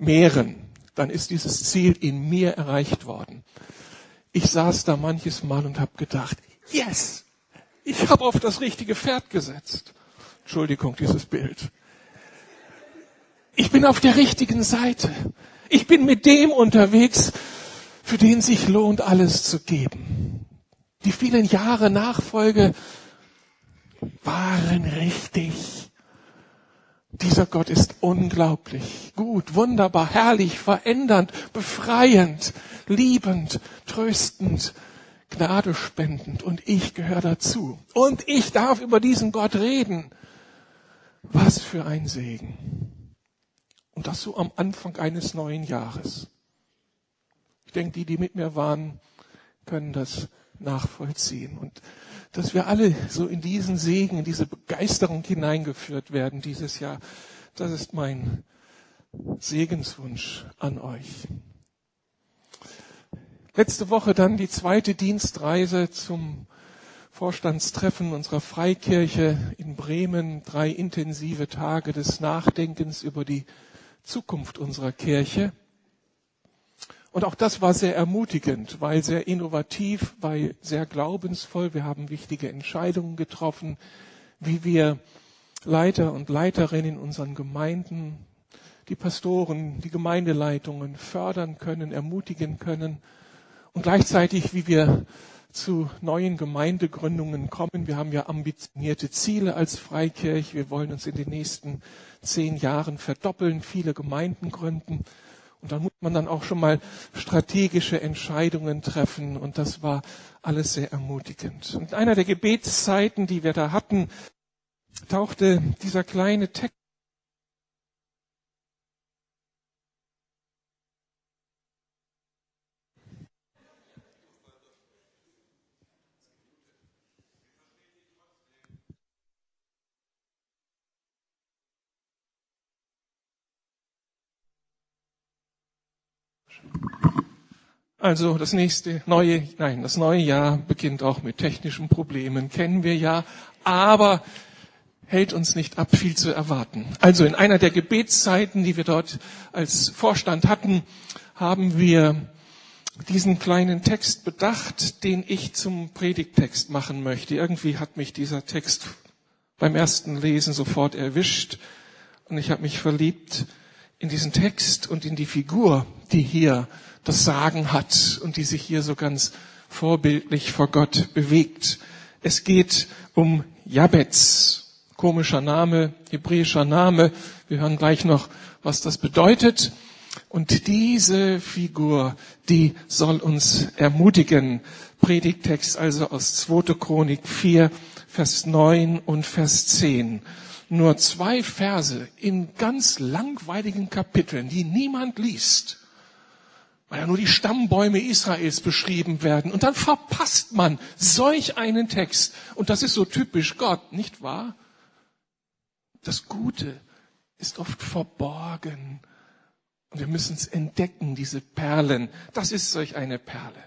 mehren, dann ist dieses Ziel in mir erreicht worden. Ich saß da manches Mal und habe gedacht, yes, ich habe auf das richtige Pferd gesetzt. Entschuldigung, dieses Bild. Ich bin auf der richtigen Seite. Ich bin mit dem unterwegs, für den sich lohnt, alles zu geben. Die vielen Jahre Nachfolge waren richtig. Dieser Gott ist unglaublich gut, wunderbar, herrlich, verändernd, befreiend, liebend, tröstend, Gnade spendend und ich gehöre dazu. Und ich darf über diesen Gott reden. Was für ein Segen. Und das so am Anfang eines neuen Jahres. Ich denke, die, die mit mir waren, können das nachvollziehen. Und dass wir alle so in diesen Segen, in diese Begeisterung hineingeführt werden dieses Jahr, das ist mein Segenswunsch an euch. Letzte Woche dann die zweite Dienstreise zum Vorstandstreffen unserer Freikirche in Bremen. Drei intensive Tage des Nachdenkens über die Zukunft unserer Kirche. Und auch das war sehr ermutigend, weil sehr innovativ, weil sehr glaubensvoll. Wir haben wichtige Entscheidungen getroffen, wie wir Leiter und Leiterinnen in unseren Gemeinden, die Pastoren, die Gemeindeleitungen fördern können, ermutigen können und gleichzeitig, wie wir zu neuen Gemeindegründungen kommen. Wir haben ja ambitionierte Ziele als Freikirch. Wir wollen uns in den nächsten zehn Jahren verdoppeln, viele Gemeinden gründen. Und dann muss man dann auch schon mal strategische Entscheidungen treffen. Und das war alles sehr ermutigend. Und in einer der Gebetszeiten, die wir da hatten, tauchte dieser kleine Text Also das nächste neue, nein, das neue Jahr beginnt auch mit technischen Problemen, kennen wir ja, aber hält uns nicht ab, viel zu erwarten. Also in einer der Gebetszeiten, die wir dort als Vorstand hatten, haben wir diesen kleinen Text bedacht, den ich zum Predigtext machen möchte. Irgendwie hat mich dieser Text beim ersten Lesen sofort erwischt und ich habe mich verliebt in diesen Text und in die Figur, die hier das Sagen hat und die sich hier so ganz vorbildlich vor Gott bewegt. Es geht um Jabez. Komischer Name, hebräischer Name. Wir hören gleich noch, was das bedeutet. Und diese Figur, die soll uns ermutigen. Predigtext also aus 2. Chronik 4, Vers 9 und Vers 10. Nur zwei Verse in ganz langweiligen Kapiteln, die niemand liest weil ja nur die Stammbäume Israels beschrieben werden. Und dann verpasst man solch einen Text. Und das ist so typisch Gott, nicht wahr? Das Gute ist oft verborgen. Und wir müssen es entdecken, diese Perlen. Das ist solch eine Perle.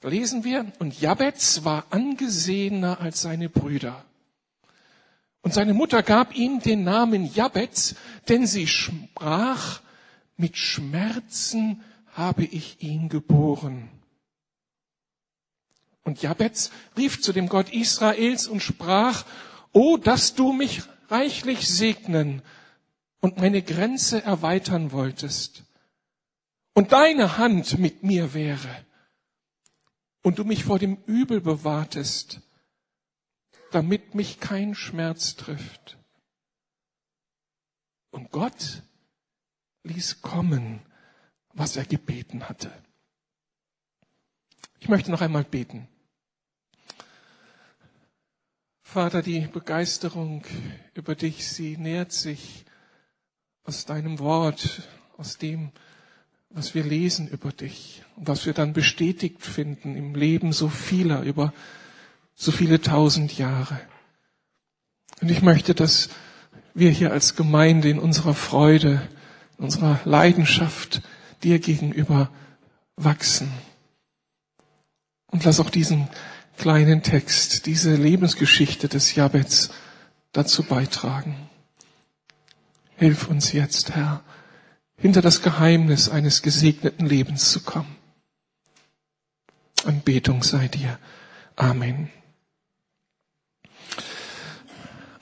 Da lesen wir, und Jabez war angesehener als seine Brüder. Und seine Mutter gab ihm den Namen Jabez, denn sie sprach, mit Schmerzen habe ich ihn geboren. Und Jabez rief zu dem Gott Israels und sprach, O, dass du mich reichlich segnen und meine Grenze erweitern wolltest und deine Hand mit mir wäre und du mich vor dem Übel bewahrtest, damit mich kein Schmerz trifft. Und Gott ließ kommen was er gebeten hatte. Ich möchte noch einmal beten. Vater, die Begeisterung über dich, sie nährt sich aus deinem Wort, aus dem, was wir lesen über dich und was wir dann bestätigt finden im Leben so vieler über so viele tausend Jahre. Und ich möchte, dass wir hier als Gemeinde in unserer Freude, in unserer Leidenschaft dir gegenüber wachsen. Und lass auch diesen kleinen Text, diese Lebensgeschichte des Jabez dazu beitragen. Hilf uns jetzt, Herr. hinter das Geheimnis eines gesegneten Lebens zu kommen. Anbetung sei dir. Amen.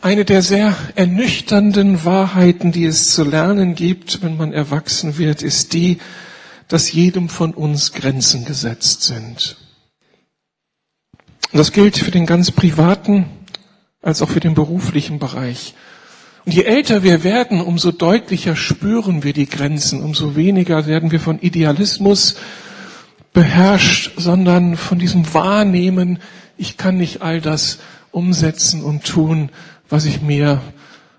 Eine der sehr ernüchternden Wahrheiten, die es zu lernen gibt, wenn man erwachsen wird, ist die, dass jedem von uns Grenzen gesetzt sind. Und das gilt für den ganz privaten als auch für den beruflichen Bereich. Und je älter wir werden, umso deutlicher spüren wir die Grenzen, umso weniger werden wir von Idealismus beherrscht, sondern von diesem Wahrnehmen, ich kann nicht all das umsetzen und tun, was ich mir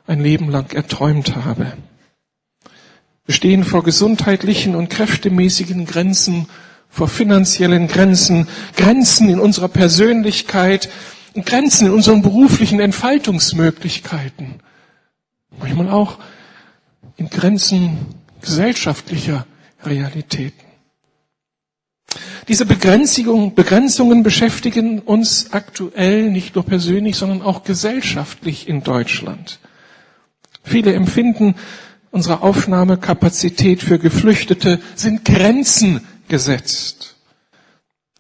ein Leben lang erträumt habe. Wir stehen vor gesundheitlichen und kräftemäßigen Grenzen, vor finanziellen Grenzen, Grenzen in unserer Persönlichkeit, Grenzen in unseren beruflichen Entfaltungsmöglichkeiten. Manchmal auch in Grenzen gesellschaftlicher Realitäten. Diese Begrenzung, Begrenzungen beschäftigen uns aktuell nicht nur persönlich, sondern auch gesellschaftlich in Deutschland. Viele empfinden, unsere Aufnahmekapazität für Geflüchtete sind Grenzen gesetzt.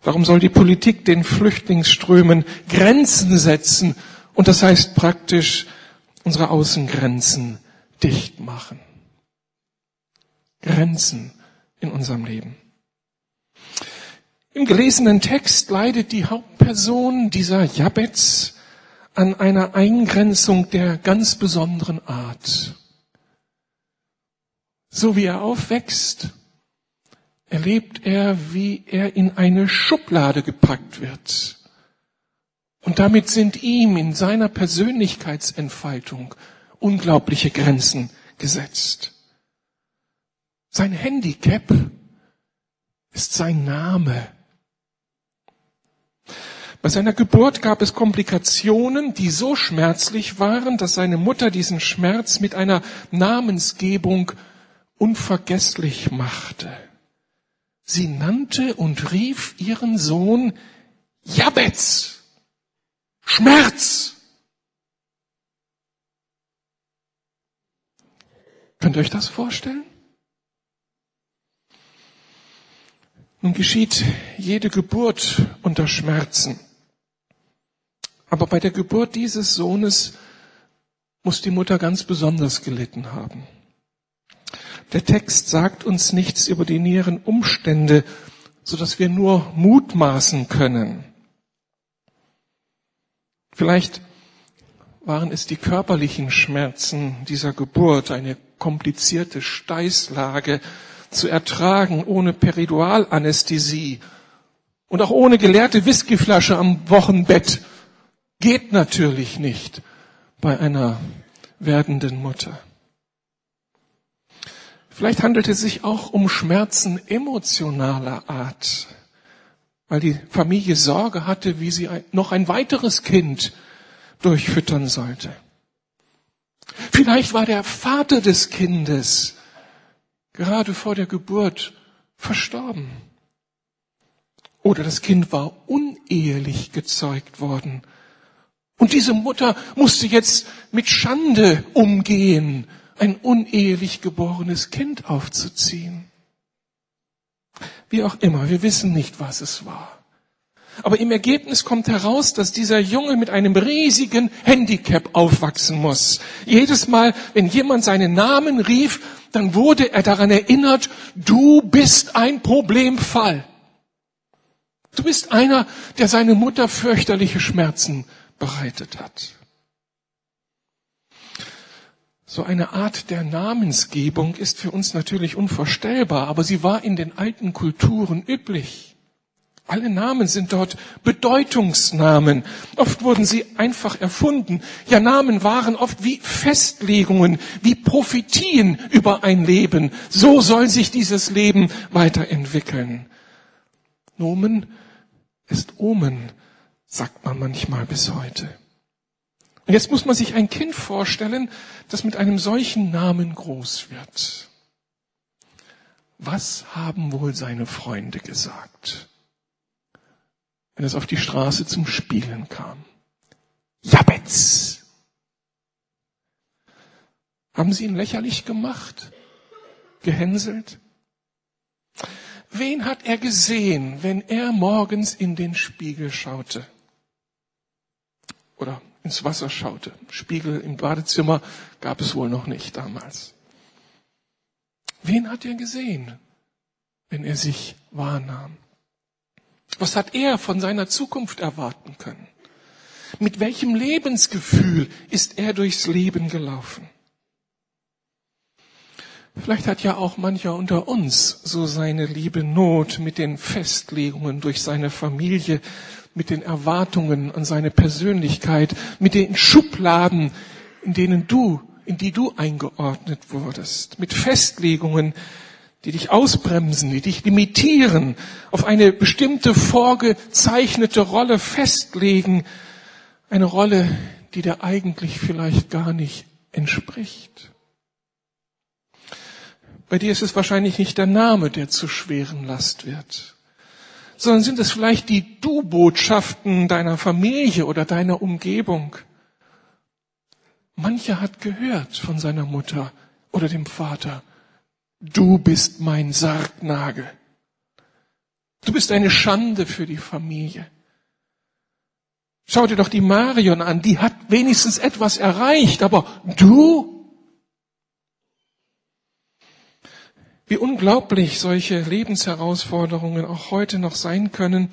Warum soll die Politik den Flüchtlingsströmen Grenzen setzen? Und das heißt praktisch unsere Außengrenzen dicht machen. Grenzen in unserem Leben. Im gelesenen Text leidet die Hauptperson dieser Jabez an einer Eingrenzung der ganz besonderen Art. So wie er aufwächst, erlebt er, wie er in eine Schublade gepackt wird. Und damit sind ihm in seiner Persönlichkeitsentfaltung unglaubliche Grenzen gesetzt. Sein Handicap ist sein Name. Bei seiner Geburt gab es Komplikationen, die so schmerzlich waren, dass seine Mutter diesen Schmerz mit einer Namensgebung unvergesslich machte. Sie nannte und rief ihren Sohn Jabez. Schmerz. Könnt ihr euch das vorstellen? Nun geschieht jede Geburt unter Schmerzen. Aber bei der Geburt dieses Sohnes muss die Mutter ganz besonders gelitten haben. Der Text sagt uns nichts über die näheren Umstände, so dass wir nur mutmaßen können. Vielleicht waren es die körperlichen Schmerzen dieser Geburt, eine komplizierte Steißlage zu ertragen ohne Peridualanästhesie und auch ohne geleerte Whiskyflasche am Wochenbett Geht natürlich nicht bei einer werdenden Mutter. Vielleicht handelt es sich auch um Schmerzen emotionaler Art, weil die Familie Sorge hatte, wie sie noch ein weiteres Kind durchfüttern sollte. Vielleicht war der Vater des Kindes gerade vor der Geburt verstorben. Oder das Kind war unehelich gezeugt worden und diese Mutter musste jetzt mit Schande umgehen, ein unehelich geborenes Kind aufzuziehen. Wie auch immer, wir wissen nicht, was es war. Aber im Ergebnis kommt heraus, dass dieser Junge mit einem riesigen Handicap aufwachsen muss. Jedes Mal, wenn jemand seinen Namen rief, dann wurde er daran erinnert, du bist ein Problemfall. Du bist einer, der seine Mutter fürchterliche Schmerzen bereitet hat. So eine Art der Namensgebung ist für uns natürlich unvorstellbar, aber sie war in den alten Kulturen üblich. Alle Namen sind dort Bedeutungsnamen. Oft wurden sie einfach erfunden. Ja, Namen waren oft wie Festlegungen, wie Prophetien über ein Leben. So soll sich dieses Leben weiterentwickeln. Nomen ist Omen sagt man manchmal bis heute. Und jetzt muss man sich ein Kind vorstellen, das mit einem solchen Namen groß wird. Was haben wohl seine Freunde gesagt, wenn es auf die Straße zum Spielen kam? Jabetz! Haben sie ihn lächerlich gemacht? gehänselt? Wen hat er gesehen, wenn er morgens in den Spiegel schaute? Oder ins Wasser schaute. Spiegel im Badezimmer gab es wohl noch nicht damals. Wen hat er gesehen, wenn er sich wahrnahm? Was hat er von seiner Zukunft erwarten können? Mit welchem Lebensgefühl ist er durchs Leben gelaufen? Vielleicht hat ja auch mancher unter uns so seine liebe Not mit den Festlegungen durch seine Familie, mit den Erwartungen an seine Persönlichkeit, mit den Schubladen, in denen du, in die du eingeordnet wurdest, mit Festlegungen, die dich ausbremsen, die dich limitieren, auf eine bestimmte vorgezeichnete Rolle festlegen, eine Rolle, die dir eigentlich vielleicht gar nicht entspricht. Bei dir ist es wahrscheinlich nicht der Name, der zu schweren Last wird, sondern sind es vielleicht die Du-Botschaften deiner Familie oder deiner Umgebung. Mancher hat gehört von seiner Mutter oder dem Vater, du bist mein Sargnagel. Du bist eine Schande für die Familie. Schau dir doch die Marion an, die hat wenigstens etwas erreicht, aber du, Wie unglaublich solche Lebensherausforderungen auch heute noch sein können,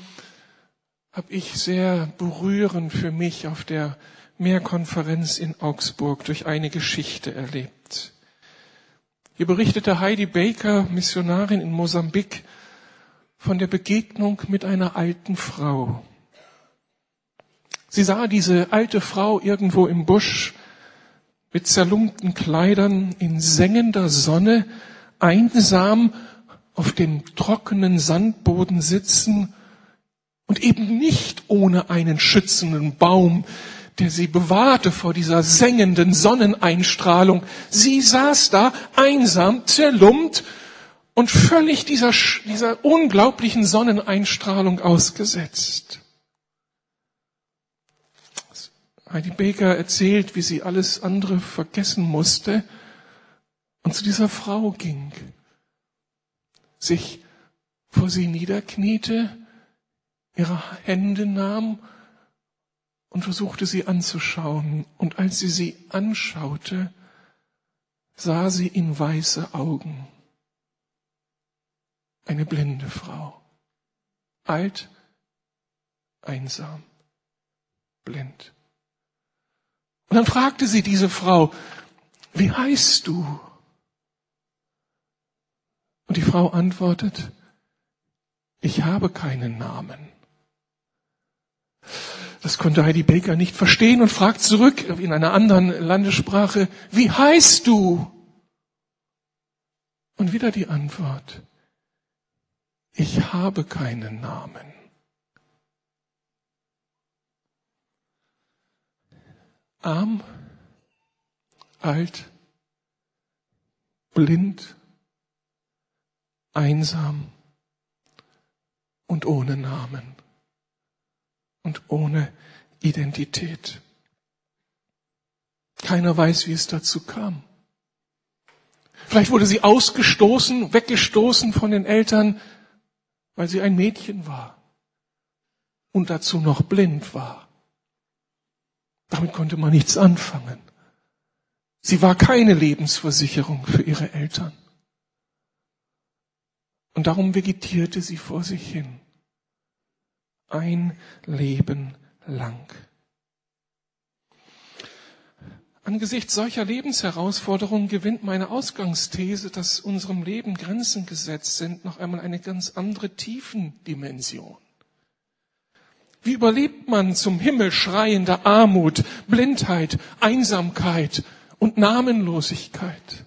habe ich sehr berührend für mich auf der Mehrkonferenz in Augsburg durch eine Geschichte erlebt. Hier berichtete Heidi Baker, Missionarin in Mosambik, von der Begegnung mit einer alten Frau. Sie sah diese alte Frau irgendwo im Busch mit zerlumpten Kleidern in sengender Sonne einsam auf dem trockenen Sandboden sitzen und eben nicht ohne einen schützenden Baum, der sie bewahrte vor dieser sengenden Sonneneinstrahlung. Sie saß da einsam, zerlumpt und völlig dieser, dieser unglaublichen Sonneneinstrahlung ausgesetzt. Heidi Baker erzählt, wie sie alles andere vergessen musste, und zu dieser Frau ging, sich vor sie niederkniete, ihre Hände nahm und versuchte sie anzuschauen. Und als sie sie anschaute, sah sie in weiße Augen. Eine blinde Frau. Alt, einsam, blind. Und dann fragte sie diese Frau, wie heißt du? Und die Frau antwortet, ich habe keinen Namen. Das konnte Heidi Baker nicht verstehen und fragt zurück in einer anderen Landessprache, wie heißt du? Und wieder die Antwort, ich habe keinen Namen. Arm, alt, blind, einsam und ohne Namen und ohne Identität. Keiner weiß, wie es dazu kam. Vielleicht wurde sie ausgestoßen, weggestoßen von den Eltern, weil sie ein Mädchen war und dazu noch blind war. Damit konnte man nichts anfangen. Sie war keine Lebensversicherung für ihre Eltern. Und darum vegetierte sie vor sich hin. Ein Leben lang. Angesichts solcher Lebensherausforderungen gewinnt meine Ausgangsthese, dass unserem Leben Grenzen gesetzt sind, noch einmal eine ganz andere Tiefendimension. Wie überlebt man zum Himmel schreiende Armut, Blindheit, Einsamkeit und Namenlosigkeit?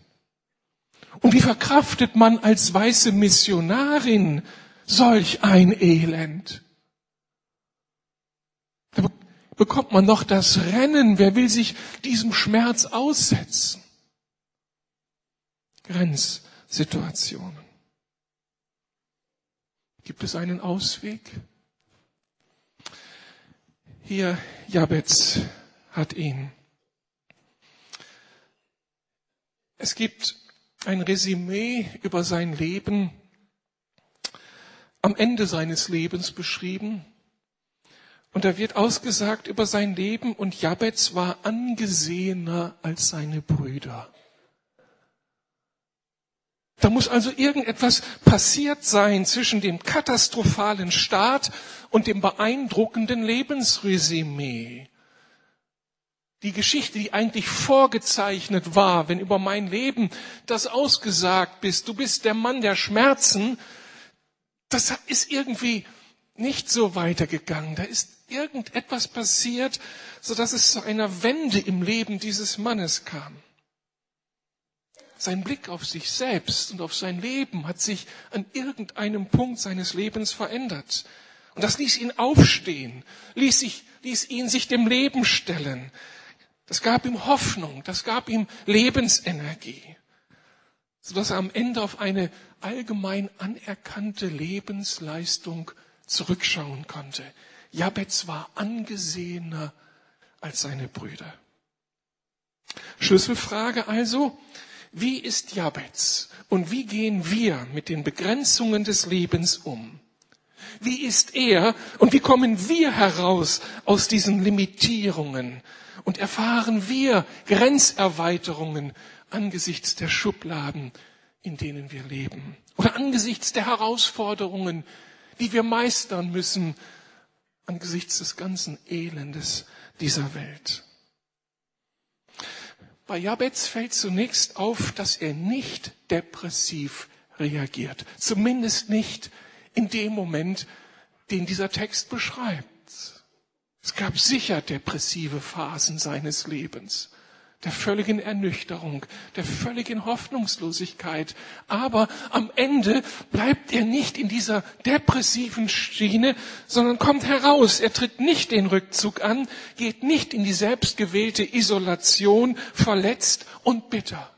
Und wie verkraftet man als weiße Missionarin solch ein Elend? Da bekommt man noch das Rennen. Wer will sich diesem Schmerz aussetzen? Grenzsituationen. Gibt es einen Ausweg? Hier, Jabez hat ihn. Es gibt ein Resümee über sein Leben am Ende seines Lebens beschrieben. Und da wird ausgesagt über sein Leben und Jabez war angesehener als seine Brüder. Da muss also irgendetwas passiert sein zwischen dem katastrophalen Start und dem beeindruckenden Lebensresümee. Die Geschichte, die eigentlich vorgezeichnet war, wenn über mein Leben das ausgesagt bist, du bist der Mann der Schmerzen, das ist irgendwie nicht so weitergegangen. Da ist irgendetwas passiert, so dass es zu einer Wende im Leben dieses Mannes kam. Sein Blick auf sich selbst und auf sein Leben hat sich an irgendeinem Punkt seines Lebens verändert. Und das ließ ihn aufstehen, ließ, sich, ließ ihn sich dem Leben stellen. Das gab ihm Hoffnung, das gab ihm Lebensenergie, sodass er am Ende auf eine allgemein anerkannte Lebensleistung zurückschauen konnte. Jabez war angesehener als seine Brüder. Schlüsselfrage also, wie ist Jabez und wie gehen wir mit den Begrenzungen des Lebens um? Wie ist er und wie kommen wir heraus aus diesen Limitierungen und erfahren wir Grenzerweiterungen angesichts der Schubladen, in denen wir leben oder angesichts der Herausforderungen, die wir meistern müssen angesichts des ganzen Elendes dieser Welt. Bei Jabez fällt zunächst auf, dass er nicht depressiv reagiert. Zumindest nicht in dem Moment, den dieser Text beschreibt. Es gab sicher depressive Phasen seines Lebens der völligen Ernüchterung, der völligen Hoffnungslosigkeit. Aber am Ende bleibt er nicht in dieser depressiven Schiene, sondern kommt heraus. Er tritt nicht den Rückzug an, geht nicht in die selbstgewählte Isolation, verletzt und bitter.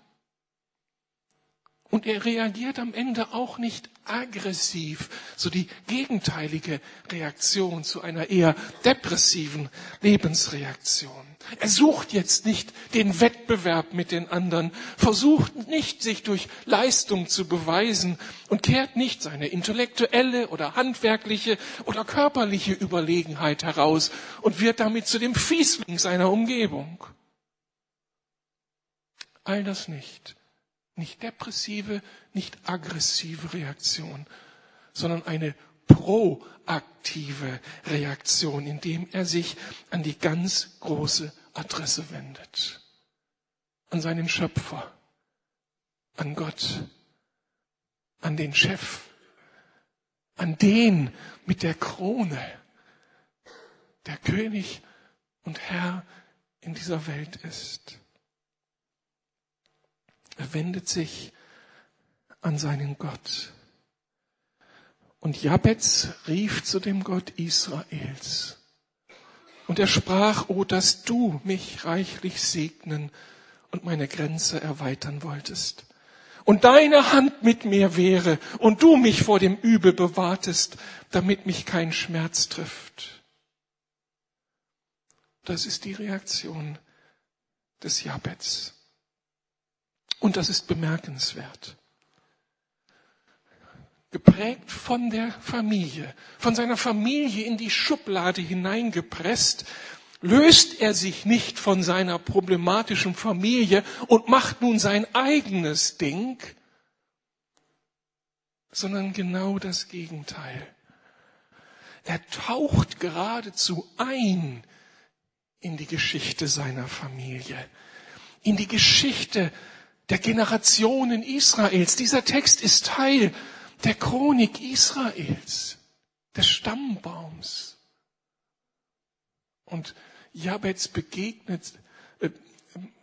Und er reagiert am Ende auch nicht aggressiv, so die gegenteilige Reaktion zu einer eher depressiven Lebensreaktion. Er sucht jetzt nicht den Wettbewerb mit den anderen, versucht nicht, sich durch Leistung zu beweisen und kehrt nicht seine intellektuelle oder handwerkliche oder körperliche Überlegenheit heraus und wird damit zu dem Fiesling seiner Umgebung. All das nicht. Nicht depressive, nicht aggressive Reaktion, sondern eine proaktive Reaktion, indem er sich an die ganz große Adresse wendet. An seinen Schöpfer, an Gott, an den Chef, an den mit der Krone, der König und Herr in dieser Welt ist. Er wendet sich an seinen Gott. Und Jabez rief zu dem Gott Israels. Und er sprach, oh, dass du mich reichlich segnen und meine Grenze erweitern wolltest. Und deine Hand mit mir wäre und du mich vor dem Übel bewahrtest, damit mich kein Schmerz trifft. Das ist die Reaktion des Jabez. Und das ist bemerkenswert. Geprägt von der Familie, von seiner Familie in die Schublade hineingepresst, löst er sich nicht von seiner problematischen Familie und macht nun sein eigenes Ding, sondern genau das Gegenteil. Er taucht geradezu ein in die Geschichte seiner Familie, in die Geschichte der Generationen Israels. Dieser Text ist Teil der Chronik Israels, des Stammbaums. Und Jabez begegnet, äh,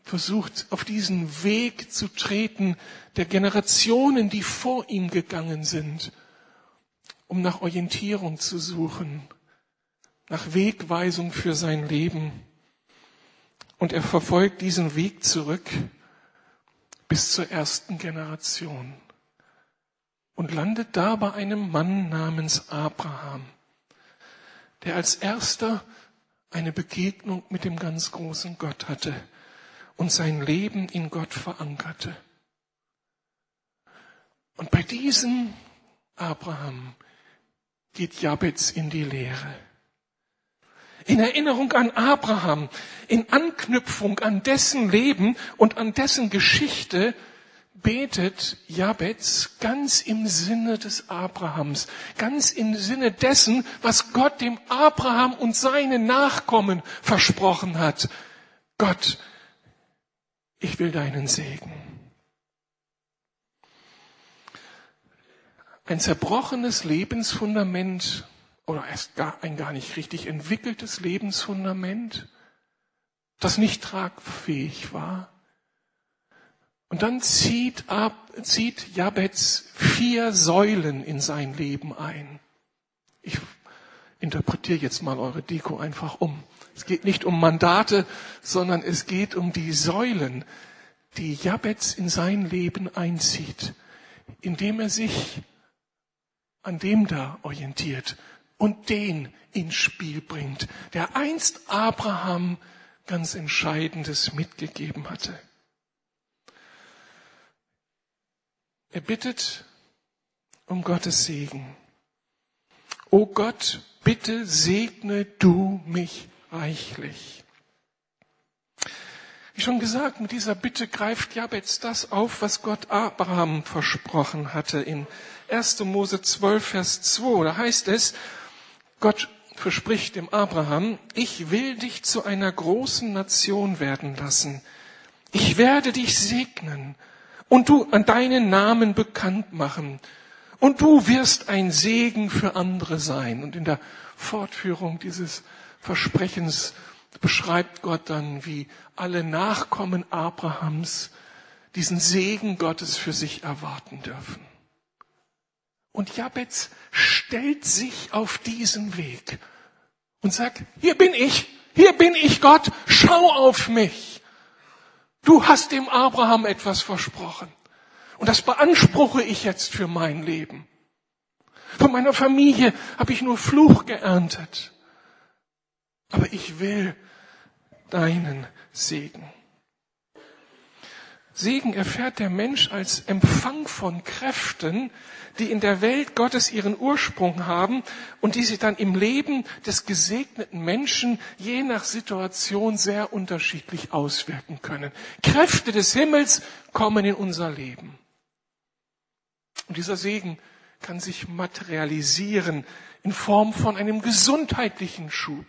versucht auf diesen Weg zu treten der Generationen, die vor ihm gegangen sind, um nach Orientierung zu suchen, nach Wegweisung für sein Leben. Und er verfolgt diesen Weg zurück bis zur ersten Generation und landet da bei einem Mann namens Abraham, der als erster eine Begegnung mit dem ganz großen Gott hatte und sein Leben in Gott verankerte. Und bei diesem Abraham geht Jabez in die Lehre. In Erinnerung an Abraham, in Anknüpfung an dessen Leben und an dessen Geschichte betet Jabez ganz im Sinne des Abrahams, ganz im Sinne dessen, was Gott dem Abraham und seine Nachkommen versprochen hat. Gott, ich will deinen Segen. Ein zerbrochenes Lebensfundament oder erst gar, ein gar nicht richtig entwickeltes Lebensfundament, das nicht tragfähig war, und dann zieht, ab, zieht Jabez vier Säulen in sein Leben ein. Ich interpretiere jetzt mal eure Deko einfach um. Es geht nicht um Mandate, sondern es geht um die Säulen, die Jabez in sein Leben einzieht, indem er sich an dem da orientiert und den ins Spiel bringt, der einst Abraham ganz Entscheidendes mitgegeben hatte. Er bittet um Gottes Segen. O Gott, bitte segne du mich reichlich. Wie schon gesagt, mit dieser Bitte greift Jabez das auf, was Gott Abraham versprochen hatte in 1. Mose 12, Vers 2. Da heißt es, Gott verspricht dem Abraham, ich will dich zu einer großen Nation werden lassen. Ich werde dich segnen und du an deinen Namen bekannt machen. Und du wirst ein Segen für andere sein. Und in der Fortführung dieses Versprechens beschreibt Gott dann, wie alle Nachkommen Abrahams diesen Segen Gottes für sich erwarten dürfen. Und Jabez stellt sich auf diesen Weg und sagt, hier bin ich, hier bin ich Gott, schau auf mich. Du hast dem Abraham etwas versprochen. Und das beanspruche ich jetzt für mein Leben. Von meiner Familie habe ich nur Fluch geerntet. Aber ich will deinen Segen. Segen erfährt der Mensch als Empfang von Kräften, die in der Welt Gottes ihren Ursprung haben und die sich dann im Leben des gesegneten Menschen je nach Situation sehr unterschiedlich auswirken können. Kräfte des Himmels kommen in unser Leben. Und dieser Segen kann sich materialisieren in Form von einem gesundheitlichen Schub,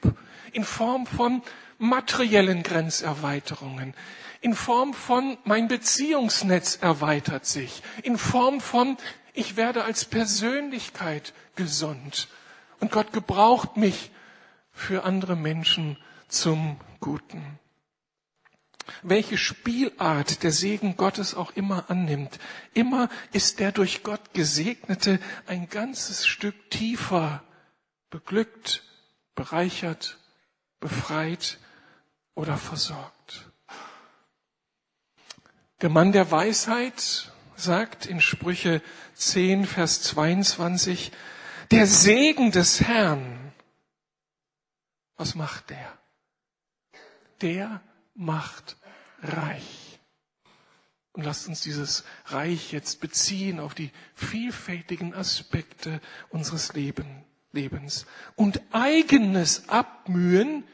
in Form von materiellen Grenzerweiterungen, in Form von mein Beziehungsnetz erweitert sich, in Form von ich werde als Persönlichkeit gesund und Gott gebraucht mich für andere Menschen zum Guten. Welche Spielart der Segen Gottes auch immer annimmt, immer ist der durch Gott gesegnete ein ganzes Stück tiefer beglückt, bereichert, befreit oder versorgt. Der Mann der Weisheit sagt in Sprüche 10, Vers 22, der Segen des Herrn, was macht der? Der macht reich. Und lasst uns dieses Reich jetzt beziehen auf die vielfältigen Aspekte unseres Lebens. Und eigenes Abmühen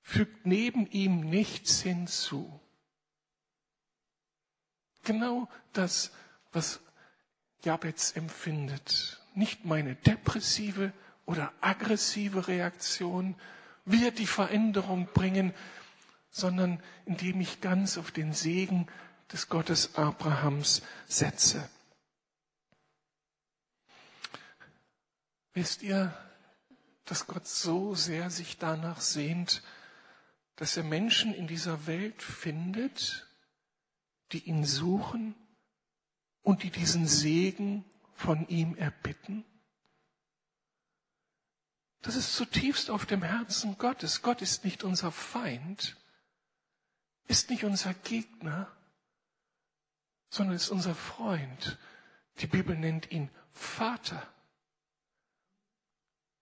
fügt neben ihm nichts hinzu. Genau das, was Jabez empfindet. Nicht meine depressive oder aggressive Reaktion wird die Veränderung bringen, sondern indem ich ganz auf den Segen des Gottes Abrahams setze. Wisst ihr, dass Gott so sehr sich danach sehnt, dass er Menschen in dieser Welt findet, die ihn suchen und die diesen Segen von ihm erbitten? Das ist zutiefst auf dem Herzen Gottes. Gott ist nicht unser Feind, ist nicht unser Gegner, sondern ist unser Freund. Die Bibel nennt ihn Vater.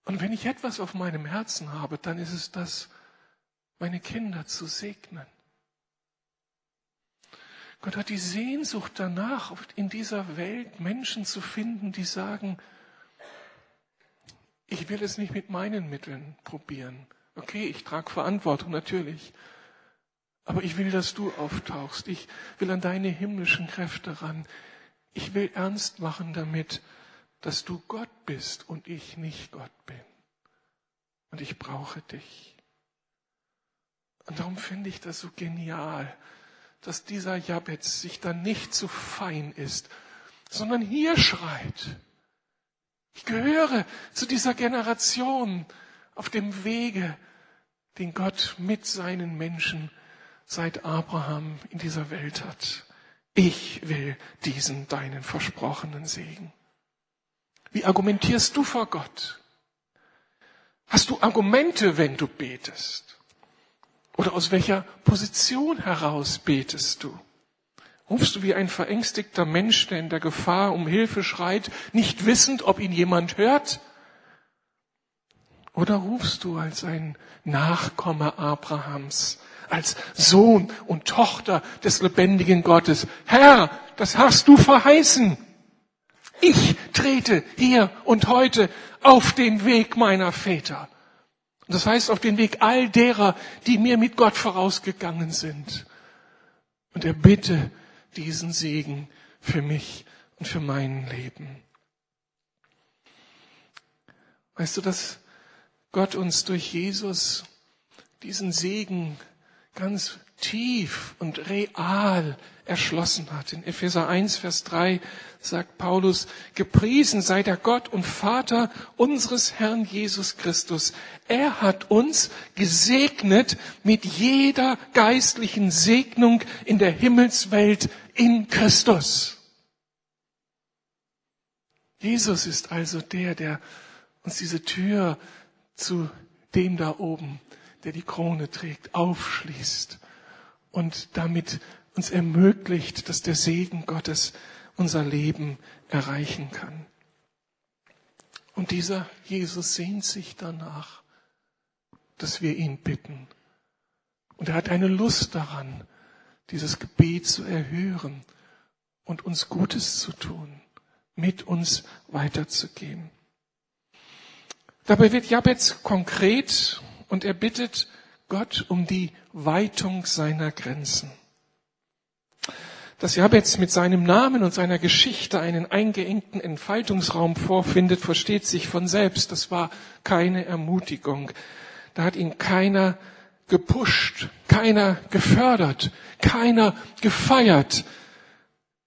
Und wenn ich etwas auf meinem Herzen habe, dann ist es das, meine Kinder zu segnen. Gott hat die Sehnsucht danach, in dieser Welt Menschen zu finden, die sagen, ich will es nicht mit meinen Mitteln probieren. Okay, ich trage Verantwortung natürlich. Aber ich will, dass du auftauchst. Ich will an deine himmlischen Kräfte ran. Ich will ernst machen damit, dass du Gott bist und ich nicht Gott bin. Und ich brauche dich. Und darum finde ich das so genial, dass dieser Jabez sich dann nicht zu fein ist, sondern hier schreit. Ich gehöre zu dieser Generation auf dem Wege, den Gott mit seinen Menschen seit Abraham in dieser Welt hat. Ich will diesen deinen versprochenen Segen. Wie argumentierst du vor Gott? Hast du Argumente, wenn du betest? Oder aus welcher Position heraus betest du? Rufst du wie ein verängstigter Mensch, der in der Gefahr um Hilfe schreit, nicht wissend, ob ihn jemand hört? Oder rufst du als ein Nachkomme Abrahams, als Sohn und Tochter des lebendigen Gottes, Herr, das hast du verheißen. Ich trete hier und heute auf den Weg meiner Väter. Das heißt auf den Weg all derer, die mir mit Gott vorausgegangen sind. Und er bitte diesen Segen für mich und für mein Leben. Weißt du, dass Gott uns durch Jesus diesen Segen ganz tief und real erschlossen hat. In Epheser 1, Vers 3 sagt Paulus, gepriesen sei der Gott und Vater unseres Herrn Jesus Christus. Er hat uns gesegnet mit jeder geistlichen Segnung in der Himmelswelt in Christus. Jesus ist also der, der uns diese Tür zu dem da oben, der die Krone trägt, aufschließt und damit uns ermöglicht, dass der Segen Gottes unser Leben erreichen kann. Und dieser Jesus sehnt sich danach, dass wir ihn bitten. Und er hat eine Lust daran, dieses Gebet zu erhören und uns Gutes zu tun, mit uns weiterzugehen. Dabei wird Jabez konkret und er bittet Gott um die Weitung seiner Grenzen. Dass Jabez mit seinem Namen und seiner Geschichte einen eingeengten Entfaltungsraum vorfindet, versteht sich von selbst. Das war keine Ermutigung. Da hat ihn keiner gepusht, keiner gefördert, keiner gefeiert,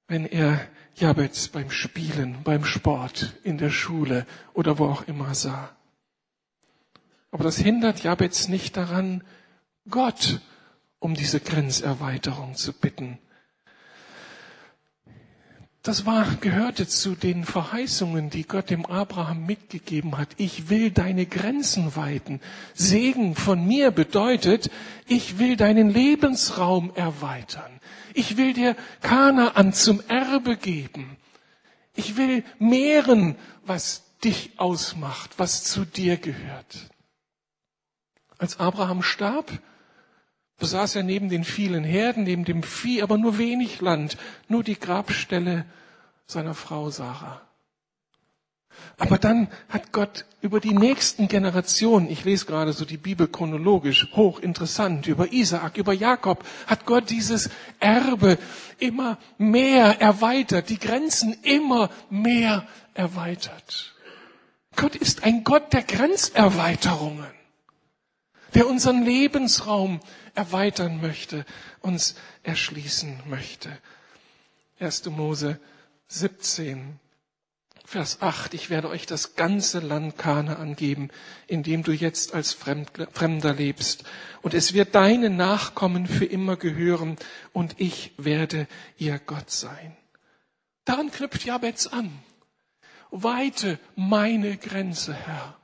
wenn er Jabez beim Spielen, beim Sport, in der Schule oder wo auch immer sah. Aber das hindert Jabez nicht daran, Gott um diese Grenzerweiterung zu bitten. Das war, gehörte zu den Verheißungen, die Gott dem Abraham mitgegeben hat. Ich will deine Grenzen weiten. Segen von mir bedeutet, ich will deinen Lebensraum erweitern. Ich will dir Kanaan zum Erbe geben. Ich will mehren, was dich ausmacht, was zu dir gehört. Als Abraham starb, besaß er neben den vielen Herden, neben dem Vieh, aber nur wenig Land, nur die Grabstelle seiner Frau Sarah. Aber dann hat Gott über die nächsten Generationen, ich lese gerade so die Bibel chronologisch, hochinteressant, über Isaak, über Jakob, hat Gott dieses Erbe immer mehr erweitert, die Grenzen immer mehr erweitert. Gott ist ein Gott der Grenzerweiterungen, der unseren Lebensraum erweitern möchte, uns erschließen möchte. 1. Mose 17, Vers 8. Ich werde euch das ganze Land Kana angeben, in dem du jetzt als Fremder lebst. Und es wird deine Nachkommen für immer gehören und ich werde ihr Gott sein. Daran knüpft Jabez an. Weite meine Grenze, Herr.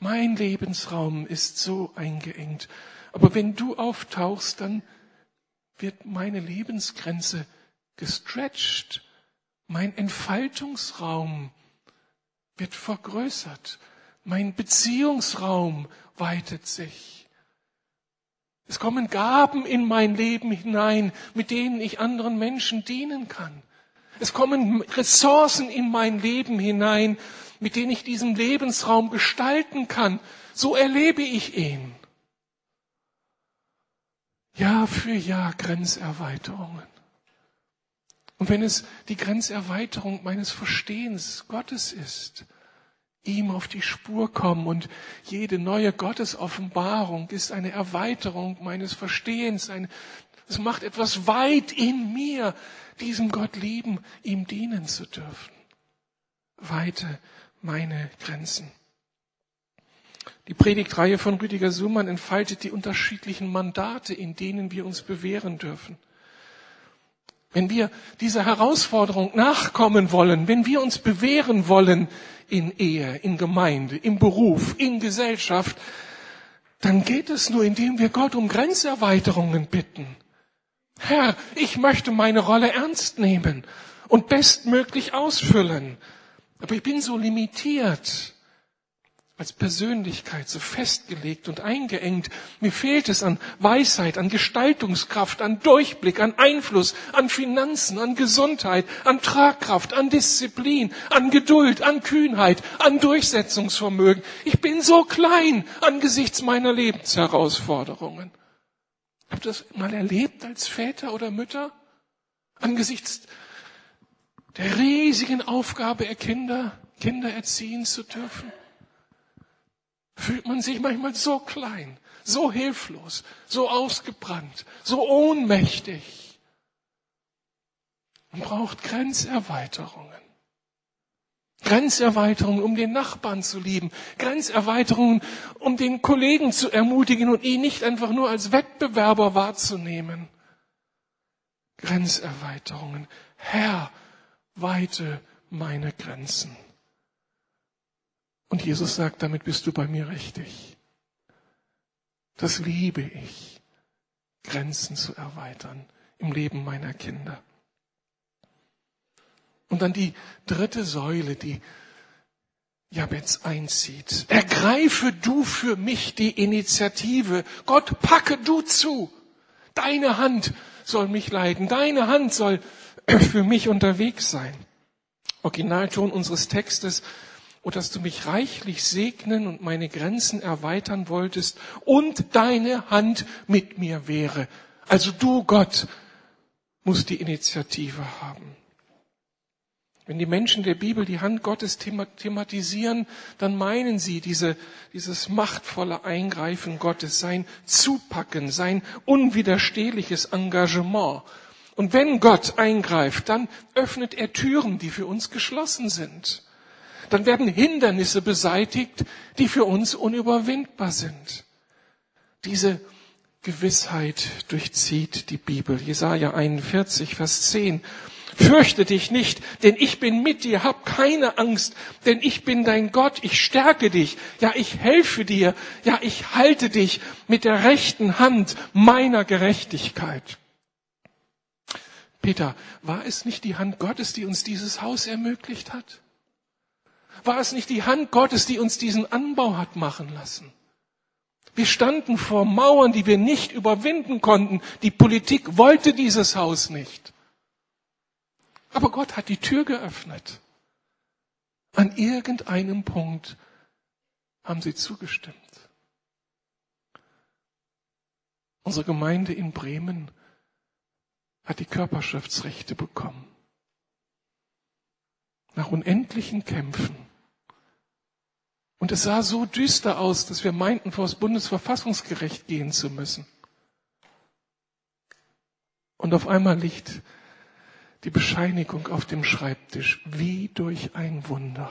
Mein Lebensraum ist so eingeengt. Aber wenn du auftauchst, dann wird meine Lebensgrenze gestretched. Mein Entfaltungsraum wird vergrößert. Mein Beziehungsraum weitet sich. Es kommen Gaben in mein Leben hinein, mit denen ich anderen Menschen dienen kann. Es kommen Ressourcen in mein Leben hinein, mit denen ich diesen Lebensraum gestalten kann. So erlebe ich ihn. Jahr für Jahr Grenzerweiterungen. Und wenn es die Grenzerweiterung meines Verstehens Gottes ist, ihm auf die Spur kommen und jede neue Gottesoffenbarung ist eine Erweiterung meines Verstehens. es macht etwas weit in mir, diesem Gott lieben, ihm dienen zu dürfen. Weite meine Grenzen. Die Predigtreihe von Rüdiger Sumann entfaltet die unterschiedlichen Mandate, in denen wir uns bewähren dürfen. Wenn wir dieser Herausforderung nachkommen wollen, wenn wir uns bewähren wollen in Ehe, in Gemeinde, im Beruf, in Gesellschaft, dann geht es nur, indem wir Gott um Grenzerweiterungen bitten. Herr, ich möchte meine Rolle ernst nehmen und bestmöglich ausfüllen. Aber ich bin so limitiert als Persönlichkeit so festgelegt und eingeengt. Mir fehlt es an Weisheit, an Gestaltungskraft, an Durchblick, an Einfluss, an Finanzen, an Gesundheit, an Tragkraft, an Disziplin, an Geduld, an Kühnheit, an Durchsetzungsvermögen. Ich bin so klein angesichts meiner Lebensherausforderungen. Habt ihr das mal erlebt als Väter oder Mütter? Angesichts der riesigen Aufgabe, Kinder, Kinder erziehen zu dürfen? fühlt man sich manchmal so klein, so hilflos, so ausgebrannt, so ohnmächtig. Man braucht Grenzerweiterungen. Grenzerweiterungen, um den Nachbarn zu lieben. Grenzerweiterungen, um den Kollegen zu ermutigen und ihn nicht einfach nur als Wettbewerber wahrzunehmen. Grenzerweiterungen. Herr, weite meine Grenzen. Und Jesus sagt, damit bist du bei mir richtig. Das liebe ich, Grenzen zu erweitern im Leben meiner Kinder. Und dann die dritte Säule, die Jabez einzieht. Ergreife du für mich die Initiative. Gott, packe du zu. Deine Hand soll mich leiten. Deine Hand soll für mich unterwegs sein. Originalton unseres Textes und dass du mich reichlich segnen und meine Grenzen erweitern wolltest und deine Hand mit mir wäre. Also du, Gott, musst die Initiative haben. Wenn die Menschen der Bibel die Hand Gottes thematisieren, dann meinen sie diese, dieses machtvolle Eingreifen Gottes, sein Zupacken, sein unwiderstehliches Engagement. Und wenn Gott eingreift, dann öffnet er Türen, die für uns geschlossen sind dann werden Hindernisse beseitigt, die für uns unüberwindbar sind. Diese Gewissheit durchzieht die Bibel. Jesaja 41, Vers 10. Fürchte dich nicht, denn ich bin mit dir, hab keine Angst, denn ich bin dein Gott, ich stärke dich, ja, ich helfe dir, ja, ich halte dich mit der rechten Hand meiner Gerechtigkeit. Peter, war es nicht die Hand Gottes, die uns dieses Haus ermöglicht hat? War es nicht die Hand Gottes, die uns diesen Anbau hat machen lassen? Wir standen vor Mauern, die wir nicht überwinden konnten. Die Politik wollte dieses Haus nicht. Aber Gott hat die Tür geöffnet. An irgendeinem Punkt haben sie zugestimmt. Unsere Gemeinde in Bremen hat die Körperschaftsrechte bekommen. Nach unendlichen Kämpfen und es sah so düster aus, dass wir meinten, vor das Bundesverfassungsgericht gehen zu müssen. Und auf einmal liegt die Bescheinigung auf dem Schreibtisch, wie durch ein Wunder.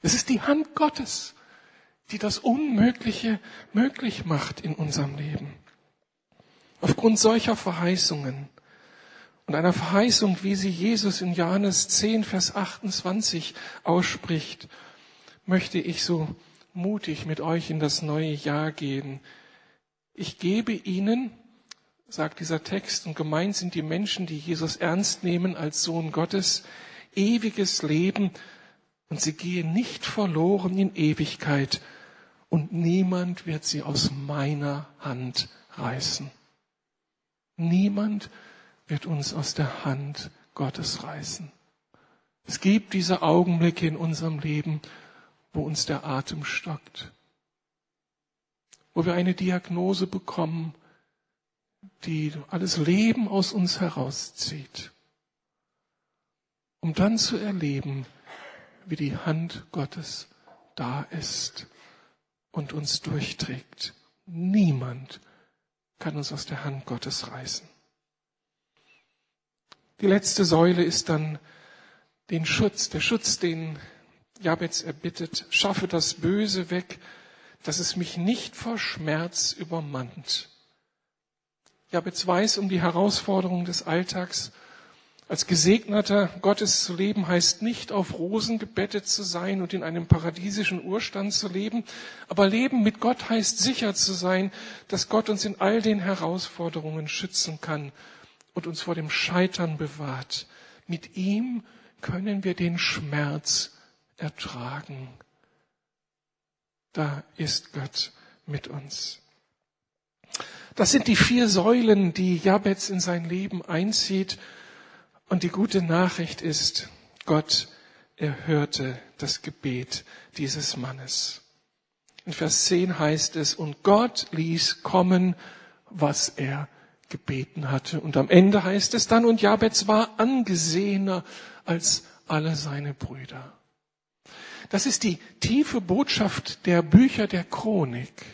Es ist die Hand Gottes, die das Unmögliche möglich macht in unserem Leben. Aufgrund solcher Verheißungen und einer Verheißung, wie sie Jesus in Johannes 10, Vers 28 ausspricht, möchte ich so mutig mit euch in das neue Jahr gehen. Ich gebe ihnen, sagt dieser Text, und gemeint sind die Menschen, die Jesus ernst nehmen als Sohn Gottes, ewiges Leben, und sie gehen nicht verloren in Ewigkeit, und niemand wird sie aus meiner Hand reißen. Niemand wird uns aus der Hand Gottes reißen. Es gibt diese Augenblicke in unserem Leben, wo uns der Atem stockt, wo wir eine Diagnose bekommen, die alles Leben aus uns herauszieht, um dann zu erleben, wie die Hand Gottes da ist und uns durchträgt. Niemand kann uns aus der Hand Gottes reißen. Die letzte Säule ist dann den Schutz, der Schutz, den Jabez erbittet. Schaffe das Böse weg, dass es mich nicht vor Schmerz übermannt. Jabez weiß um die Herausforderung des Alltags. Als Gesegneter Gottes zu leben heißt nicht auf Rosen gebettet zu sein und in einem paradiesischen Urstand zu leben, aber Leben mit Gott heißt sicher zu sein, dass Gott uns in all den Herausforderungen schützen kann und uns vor dem Scheitern bewahrt. Mit ihm können wir den Schmerz ertragen. Da ist Gott mit uns. Das sind die vier Säulen, die Jabez in sein Leben einzieht. Und die gute Nachricht ist, Gott erhörte das Gebet dieses Mannes. In Vers 10 heißt es, und Gott ließ kommen, was er gebeten hatte. Und am Ende heißt es dann, und Jabez war angesehener als alle seine Brüder. Das ist die tiefe Botschaft der Bücher der Chronik.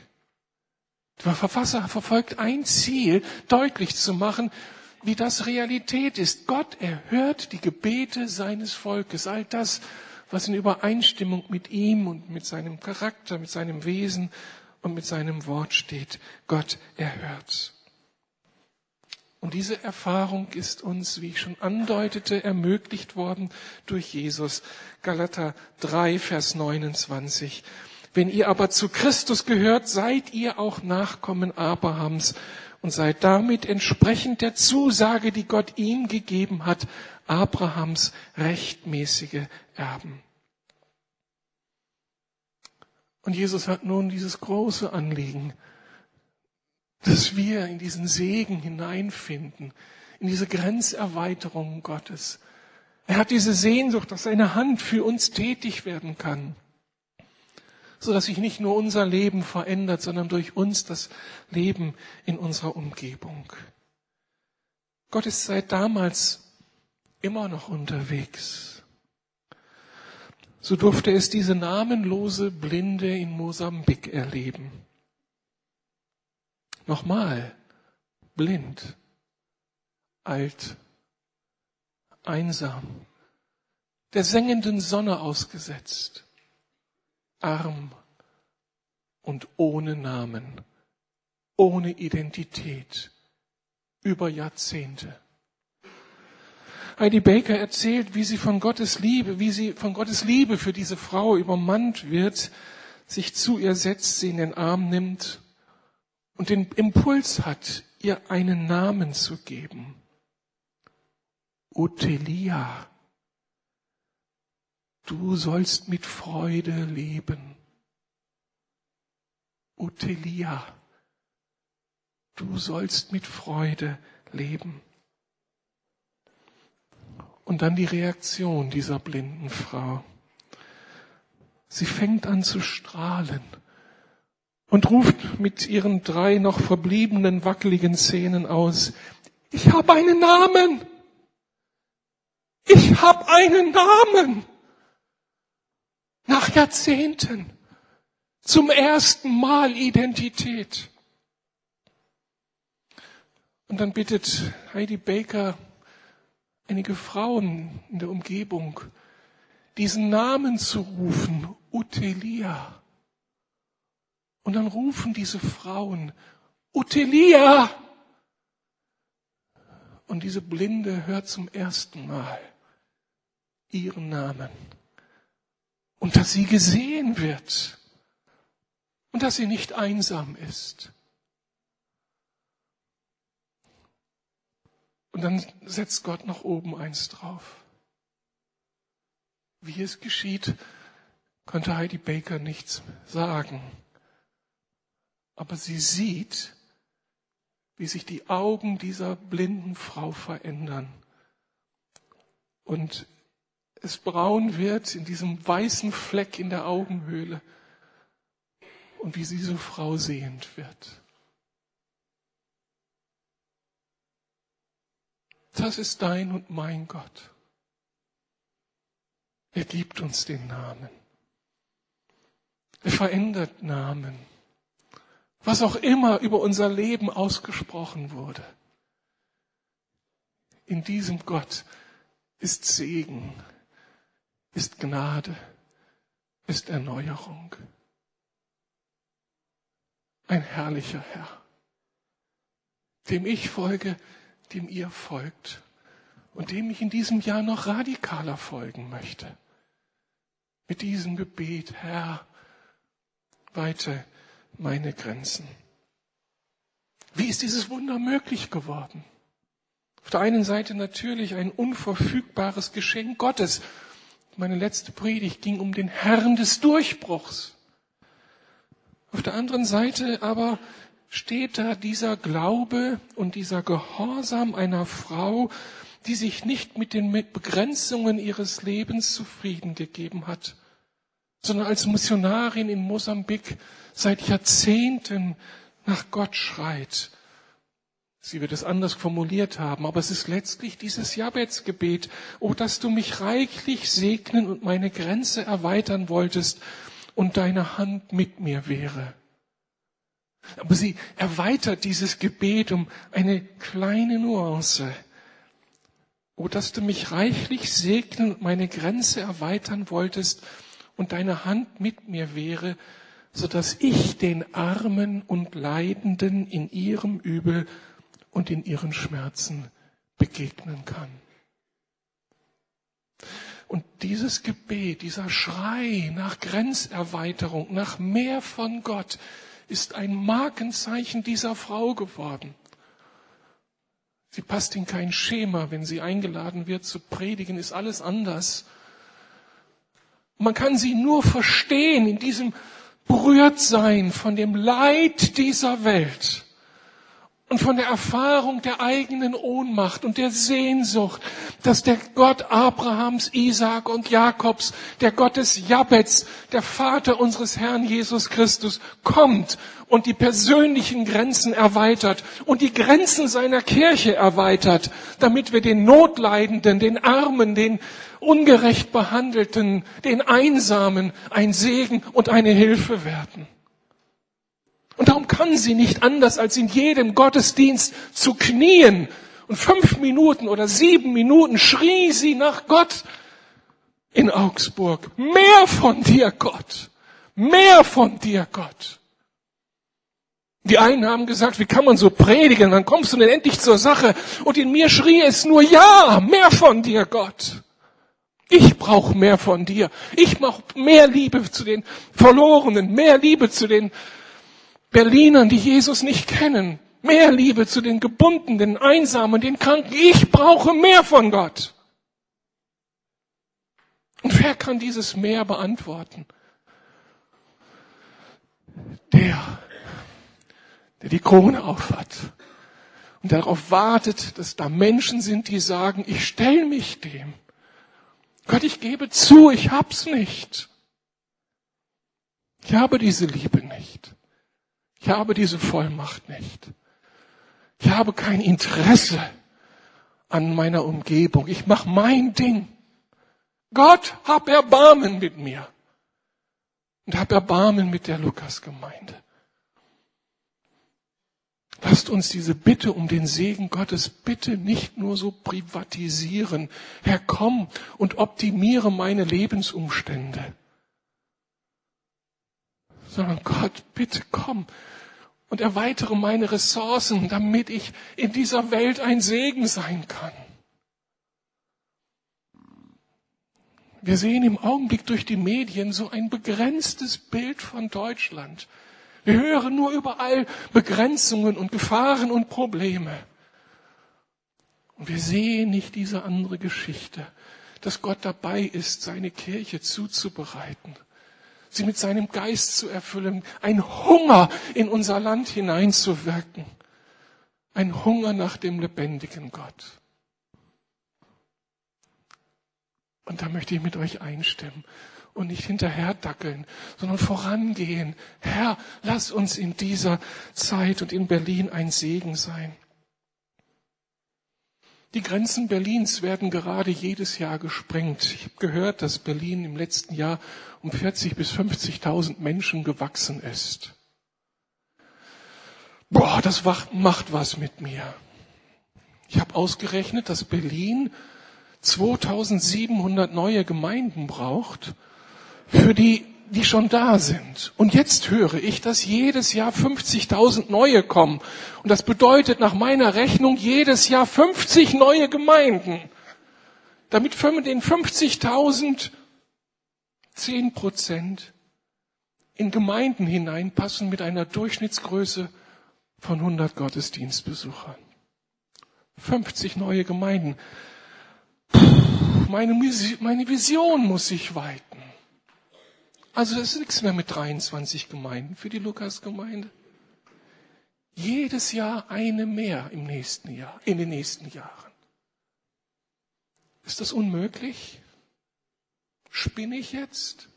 Der Verfasser verfolgt ein Ziel, deutlich zu machen, wie das Realität ist. Gott erhört die Gebete seines Volkes, all das, was in Übereinstimmung mit ihm und mit seinem Charakter, mit seinem Wesen und mit seinem Wort steht. Gott erhört. Und diese Erfahrung ist uns, wie ich schon andeutete, ermöglicht worden durch Jesus. Galater 3, Vers 29. Wenn ihr aber zu Christus gehört, seid ihr auch Nachkommen Abrahams und seid damit entsprechend der Zusage, die Gott ihm gegeben hat, Abrahams rechtmäßige Erben. Und Jesus hat nun dieses große Anliegen, dass wir in diesen Segen hineinfinden, in diese Grenzerweiterung Gottes. Er hat diese Sehnsucht, dass seine Hand für uns tätig werden kann so dass sich nicht nur unser Leben verändert, sondern durch uns das Leben in unserer Umgebung. Gott ist seit damals immer noch unterwegs. So durfte es diese namenlose Blinde in Mosambik erleben. Nochmal, blind, alt, einsam, der sengenden Sonne ausgesetzt arm und ohne Namen, ohne Identität, über Jahrzehnte. Heidi Baker erzählt, wie sie von Gottes Liebe, wie sie von Gottes Liebe für diese Frau übermannt wird, sich zu ihr setzt, sie in den Arm nimmt und den Impuls hat, ihr einen Namen zu geben. Otelia du sollst mit Freude leben. Utelia, du sollst mit Freude leben. Und dann die Reaktion dieser blinden Frau. Sie fängt an zu strahlen und ruft mit ihren drei noch verbliebenen wackeligen Zähnen aus, ich habe einen Namen. Ich habe einen Namen nach Jahrzehnten zum ersten Mal Identität. Und dann bittet Heidi Baker einige Frauen in der Umgebung, diesen Namen zu rufen, Utelia. Und dann rufen diese Frauen, Utelia! Und diese Blinde hört zum ersten Mal ihren Namen und dass sie gesehen wird und dass sie nicht einsam ist. Und dann setzt Gott noch oben eins drauf. Wie es geschieht, konnte Heidi Baker nichts sagen. Aber sie sieht, wie sich die Augen dieser blinden Frau verändern. Und es braun wird in diesem weißen Fleck in der Augenhöhle und wie diese Frau sehend wird. Das ist dein und mein Gott. Er gibt uns den Namen. Er verändert Namen. Was auch immer über unser Leben ausgesprochen wurde. In diesem Gott ist Segen, ist Gnade, ist Erneuerung. Ein herrlicher Herr, dem ich folge, dem ihr folgt und dem ich in diesem Jahr noch radikaler folgen möchte. Mit diesem Gebet, Herr, weite meine Grenzen. Wie ist dieses Wunder möglich geworden? Auf der einen Seite natürlich ein unverfügbares Geschenk Gottes. Meine letzte Predigt ging um den Herrn des Durchbruchs. Auf der anderen Seite aber steht da dieser Glaube und dieser Gehorsam einer Frau, die sich nicht mit den Begrenzungen ihres Lebens zufrieden gegeben hat, sondern als Missionarin in Mosambik seit Jahrzehnten nach Gott schreit. Sie wird es anders formuliert haben, aber es ist letztlich dieses Jabetsgebet, oh, dass du mich reichlich segnen und meine Grenze erweitern wolltest und deine Hand mit mir wäre. Aber sie erweitert dieses Gebet um eine kleine Nuance. Oh, dass du mich reichlich segnen und meine Grenze erweitern wolltest und deine Hand mit mir wäre, so dass ich den Armen und Leidenden in ihrem Übel und in ihren Schmerzen begegnen kann. Und dieses Gebet, dieser Schrei nach Grenzerweiterung, nach mehr von Gott, ist ein Markenzeichen dieser Frau geworden. Sie passt in kein Schema, wenn sie eingeladen wird zu predigen, ist alles anders. Man kann sie nur verstehen in diesem Berührtsein von dem Leid dieser Welt und von der Erfahrung der eigenen Ohnmacht und der Sehnsucht, dass der Gott Abrahams, Isaak und Jakobs, der Gott des Jabets, der Vater unseres Herrn Jesus Christus kommt und die persönlichen Grenzen erweitert und die Grenzen seiner Kirche erweitert, damit wir den Notleidenden, den Armen, den ungerecht Behandelten, den Einsamen ein Segen und eine Hilfe werden. Und darum kann sie nicht anders, als in jedem Gottesdienst zu knien. Und fünf Minuten oder sieben Minuten schrie sie nach Gott in Augsburg. Mehr von dir, Gott. Mehr von dir, Gott. Die einen haben gesagt, wie kann man so predigen? Dann kommst du denn endlich zur Sache. Und in mir schrie es nur, ja, mehr von dir, Gott. Ich brauche mehr von dir. Ich mache mehr Liebe zu den Verlorenen, mehr Liebe zu den Berlinern, die Jesus nicht kennen. Mehr Liebe zu den Gebundenen, den Einsamen, den Kranken. Ich brauche mehr von Gott. Und wer kann dieses mehr beantworten? Der, der die Krone aufhat und darauf wartet, dass da Menschen sind, die sagen, ich stelle mich dem. Gott, ich gebe zu, ich hab's nicht. Ich habe diese Liebe nicht. Ich habe diese Vollmacht nicht. Ich habe kein Interesse an meiner Umgebung. Ich mache mein Ding. Gott, hab Erbarmen mit mir. Und hab Erbarmen mit der Lukasgemeinde. Lasst uns diese Bitte um den Segen Gottes bitte nicht nur so privatisieren. Herr, komm und optimiere meine Lebensumstände. Sondern Gott, bitte komm und erweitere meine Ressourcen, damit ich in dieser Welt ein Segen sein kann. Wir sehen im Augenblick durch die Medien so ein begrenztes Bild von Deutschland. Wir hören nur überall Begrenzungen und Gefahren und Probleme. Und wir sehen nicht diese andere Geschichte, dass Gott dabei ist, seine Kirche zuzubereiten, sie mit seinem Geist zu erfüllen, ein Hunger in unser Land hineinzuwirken, ein Hunger nach dem lebendigen Gott. Und da möchte ich mit euch einstimmen und nicht hinterher dackeln, sondern vorangehen. Herr, lass uns in dieser Zeit und in Berlin ein Segen sein. Die Grenzen Berlins werden gerade jedes Jahr gesprengt. Ich habe gehört, dass Berlin im letzten Jahr um 40 bis 50.000 Menschen gewachsen ist. Boah, das macht was mit mir. Ich habe ausgerechnet, dass Berlin 2700 neue Gemeinden braucht für die die schon da sind. Und jetzt höre ich, dass jedes Jahr 50.000 neue kommen. Und das bedeutet nach meiner Rechnung jedes Jahr 50 neue Gemeinden. Damit von den 50.000 10 Prozent in Gemeinden hineinpassen mit einer Durchschnittsgröße von 100 Gottesdienstbesuchern. 50 neue Gemeinden. Meine, meine Vision muss sich weiten. Also ist nichts mehr mit 23 Gemeinden für die Lukas-Gemeinde. Jedes Jahr eine mehr im nächsten Jahr, in den nächsten Jahren. Ist das unmöglich? Spinne ich jetzt?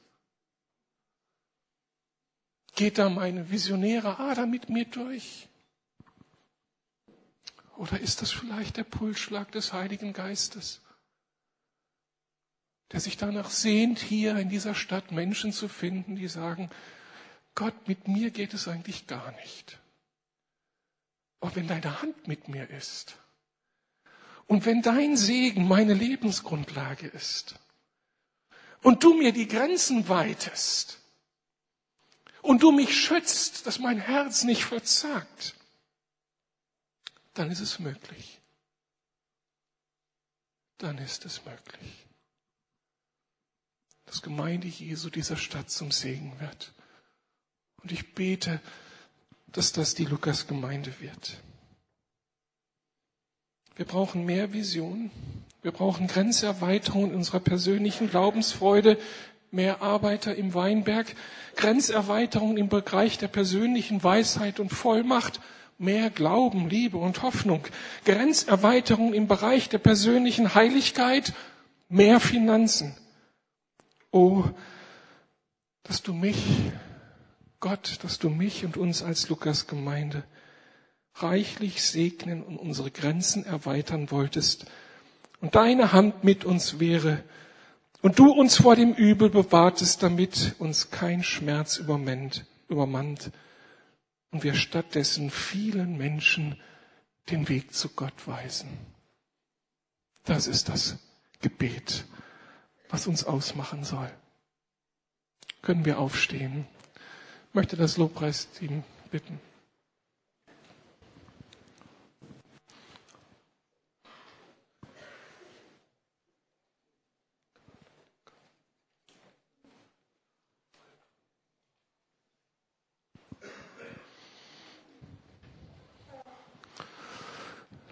Geht da meine visionäre Ader mit mir durch? Oder ist das vielleicht der Pulsschlag des Heiligen Geistes? Der sich danach sehnt, hier in dieser Stadt Menschen zu finden, die sagen, Gott, mit mir geht es eigentlich gar nicht. Aber wenn deine Hand mit mir ist und wenn dein Segen meine Lebensgrundlage ist und du mir die Grenzen weitest und du mich schützt, dass mein Herz nicht verzagt, dann ist es möglich. Dann ist es möglich dass Gemeinde Jesu dieser Stadt zum Segen wird. Und ich bete, dass das die Lukas-Gemeinde wird. Wir brauchen mehr Vision. Wir brauchen Grenzerweiterung unserer persönlichen Glaubensfreude, mehr Arbeiter im Weinberg, Grenzerweiterung im Bereich der persönlichen Weisheit und Vollmacht, mehr Glauben, Liebe und Hoffnung, Grenzerweiterung im Bereich der persönlichen Heiligkeit, mehr Finanzen, Oh, dass du mich, Gott, dass du mich und uns als Lukas Gemeinde reichlich segnen und unsere Grenzen erweitern wolltest und deine Hand mit uns wäre und du uns vor dem Übel bewahrtest, damit uns kein Schmerz übermannt, und wir stattdessen vielen Menschen den Weg zu Gott weisen. Das ist das Gebet was uns ausmachen soll. Können wir aufstehen? Ich möchte das Lobpreisteam bitten.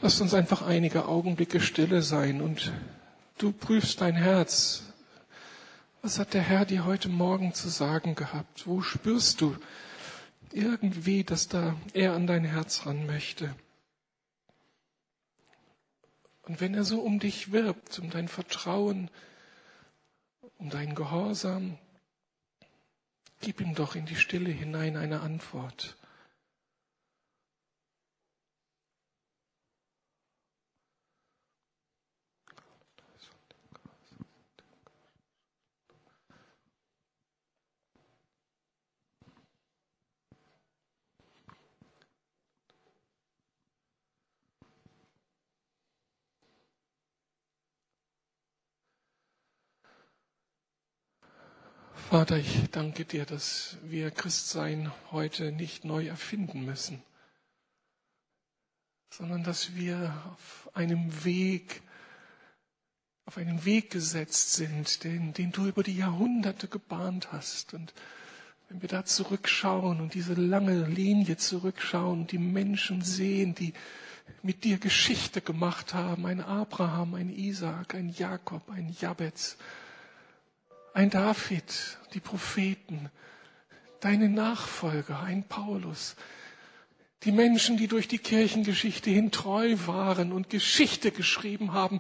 Lasst uns einfach einige Augenblicke stille sein und du prüfst dein Herz. Was hat der Herr dir heute Morgen zu sagen gehabt? Wo spürst du irgendwie, dass da er an dein Herz ran möchte? Und wenn er so um dich wirbt, um dein Vertrauen, um deinen Gehorsam, gib ihm doch in die Stille hinein eine Antwort. Vater, ich danke dir, dass wir Christsein heute nicht neu erfinden müssen, sondern dass wir auf einem Weg, auf einem Weg gesetzt sind, den, den du über die Jahrhunderte gebahnt hast. Und wenn wir da zurückschauen und diese lange Linie zurückschauen, die Menschen sehen, die mit dir Geschichte gemacht haben, ein Abraham, ein Isaac, ein Jakob, ein Jabez, ein David, die Propheten, deine Nachfolger, ein Paulus, die Menschen, die durch die Kirchengeschichte hin treu waren und Geschichte geschrieben haben,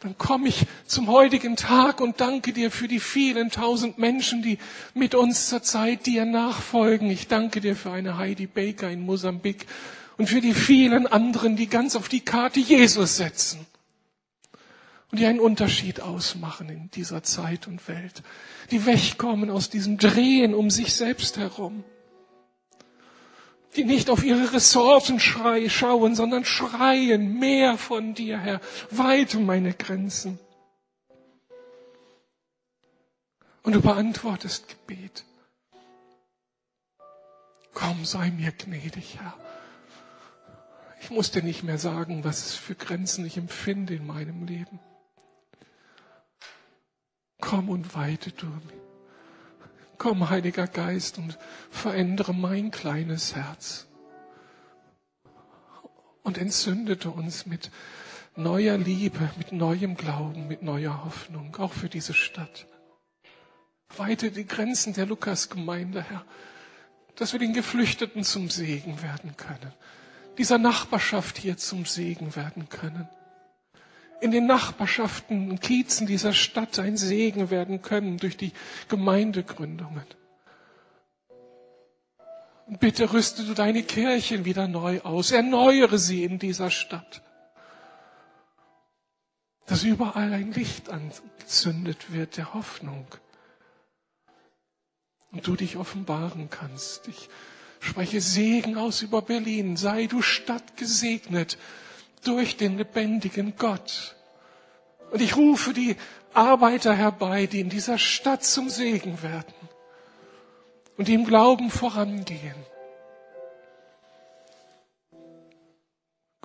dann komme ich zum heutigen Tag und danke dir für die vielen tausend Menschen, die mit uns zur Zeit dir nachfolgen. Ich danke dir für eine Heidi Baker in Mosambik und für die vielen anderen, die ganz auf die Karte Jesus setzen und die einen Unterschied ausmachen in dieser Zeit und Welt, die wegkommen aus diesem Drehen um sich selbst herum die nicht auf ihre Ressourcen schauen, sondern schreien mehr von dir, Herr, weite meine Grenzen. Und du beantwortest Gebet. Komm, sei mir gnädig, Herr. Ich muss dir nicht mehr sagen, was für Grenzen ich empfinde in meinem Leben. Komm und weite du mir. Komm, Heiliger Geist, und verändere mein kleines Herz. Und entzündete uns mit neuer Liebe, mit neuem Glauben, mit neuer Hoffnung, auch für diese Stadt. Weite die Grenzen der Lukasgemeinde, Herr, dass wir den Geflüchteten zum Segen werden können, dieser Nachbarschaft hier zum Segen werden können in den Nachbarschaften und Kiezen dieser Stadt ein Segen werden können durch die Gemeindegründungen. Und bitte rüste du deine Kirchen wieder neu aus, erneuere sie in dieser Stadt. Dass überall ein Licht angezündet wird der Hoffnung. Und du dich offenbaren kannst. Ich spreche Segen aus über Berlin. Sei du Stadt gesegnet durch den lebendigen Gott. Und ich rufe die Arbeiter herbei, die in dieser Stadt zum Segen werden und die im Glauben vorangehen.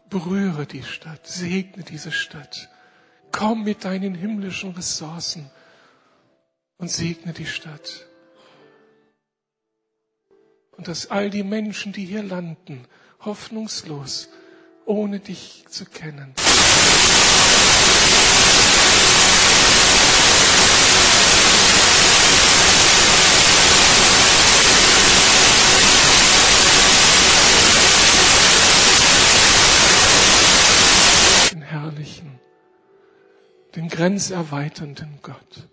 Berühre die Stadt, segne diese Stadt. Komm mit deinen himmlischen Ressourcen und segne die Stadt. Und dass all die Menschen, die hier landen, hoffnungslos ohne dich zu kennen. Den herrlichen, den grenzerweiternden Gott.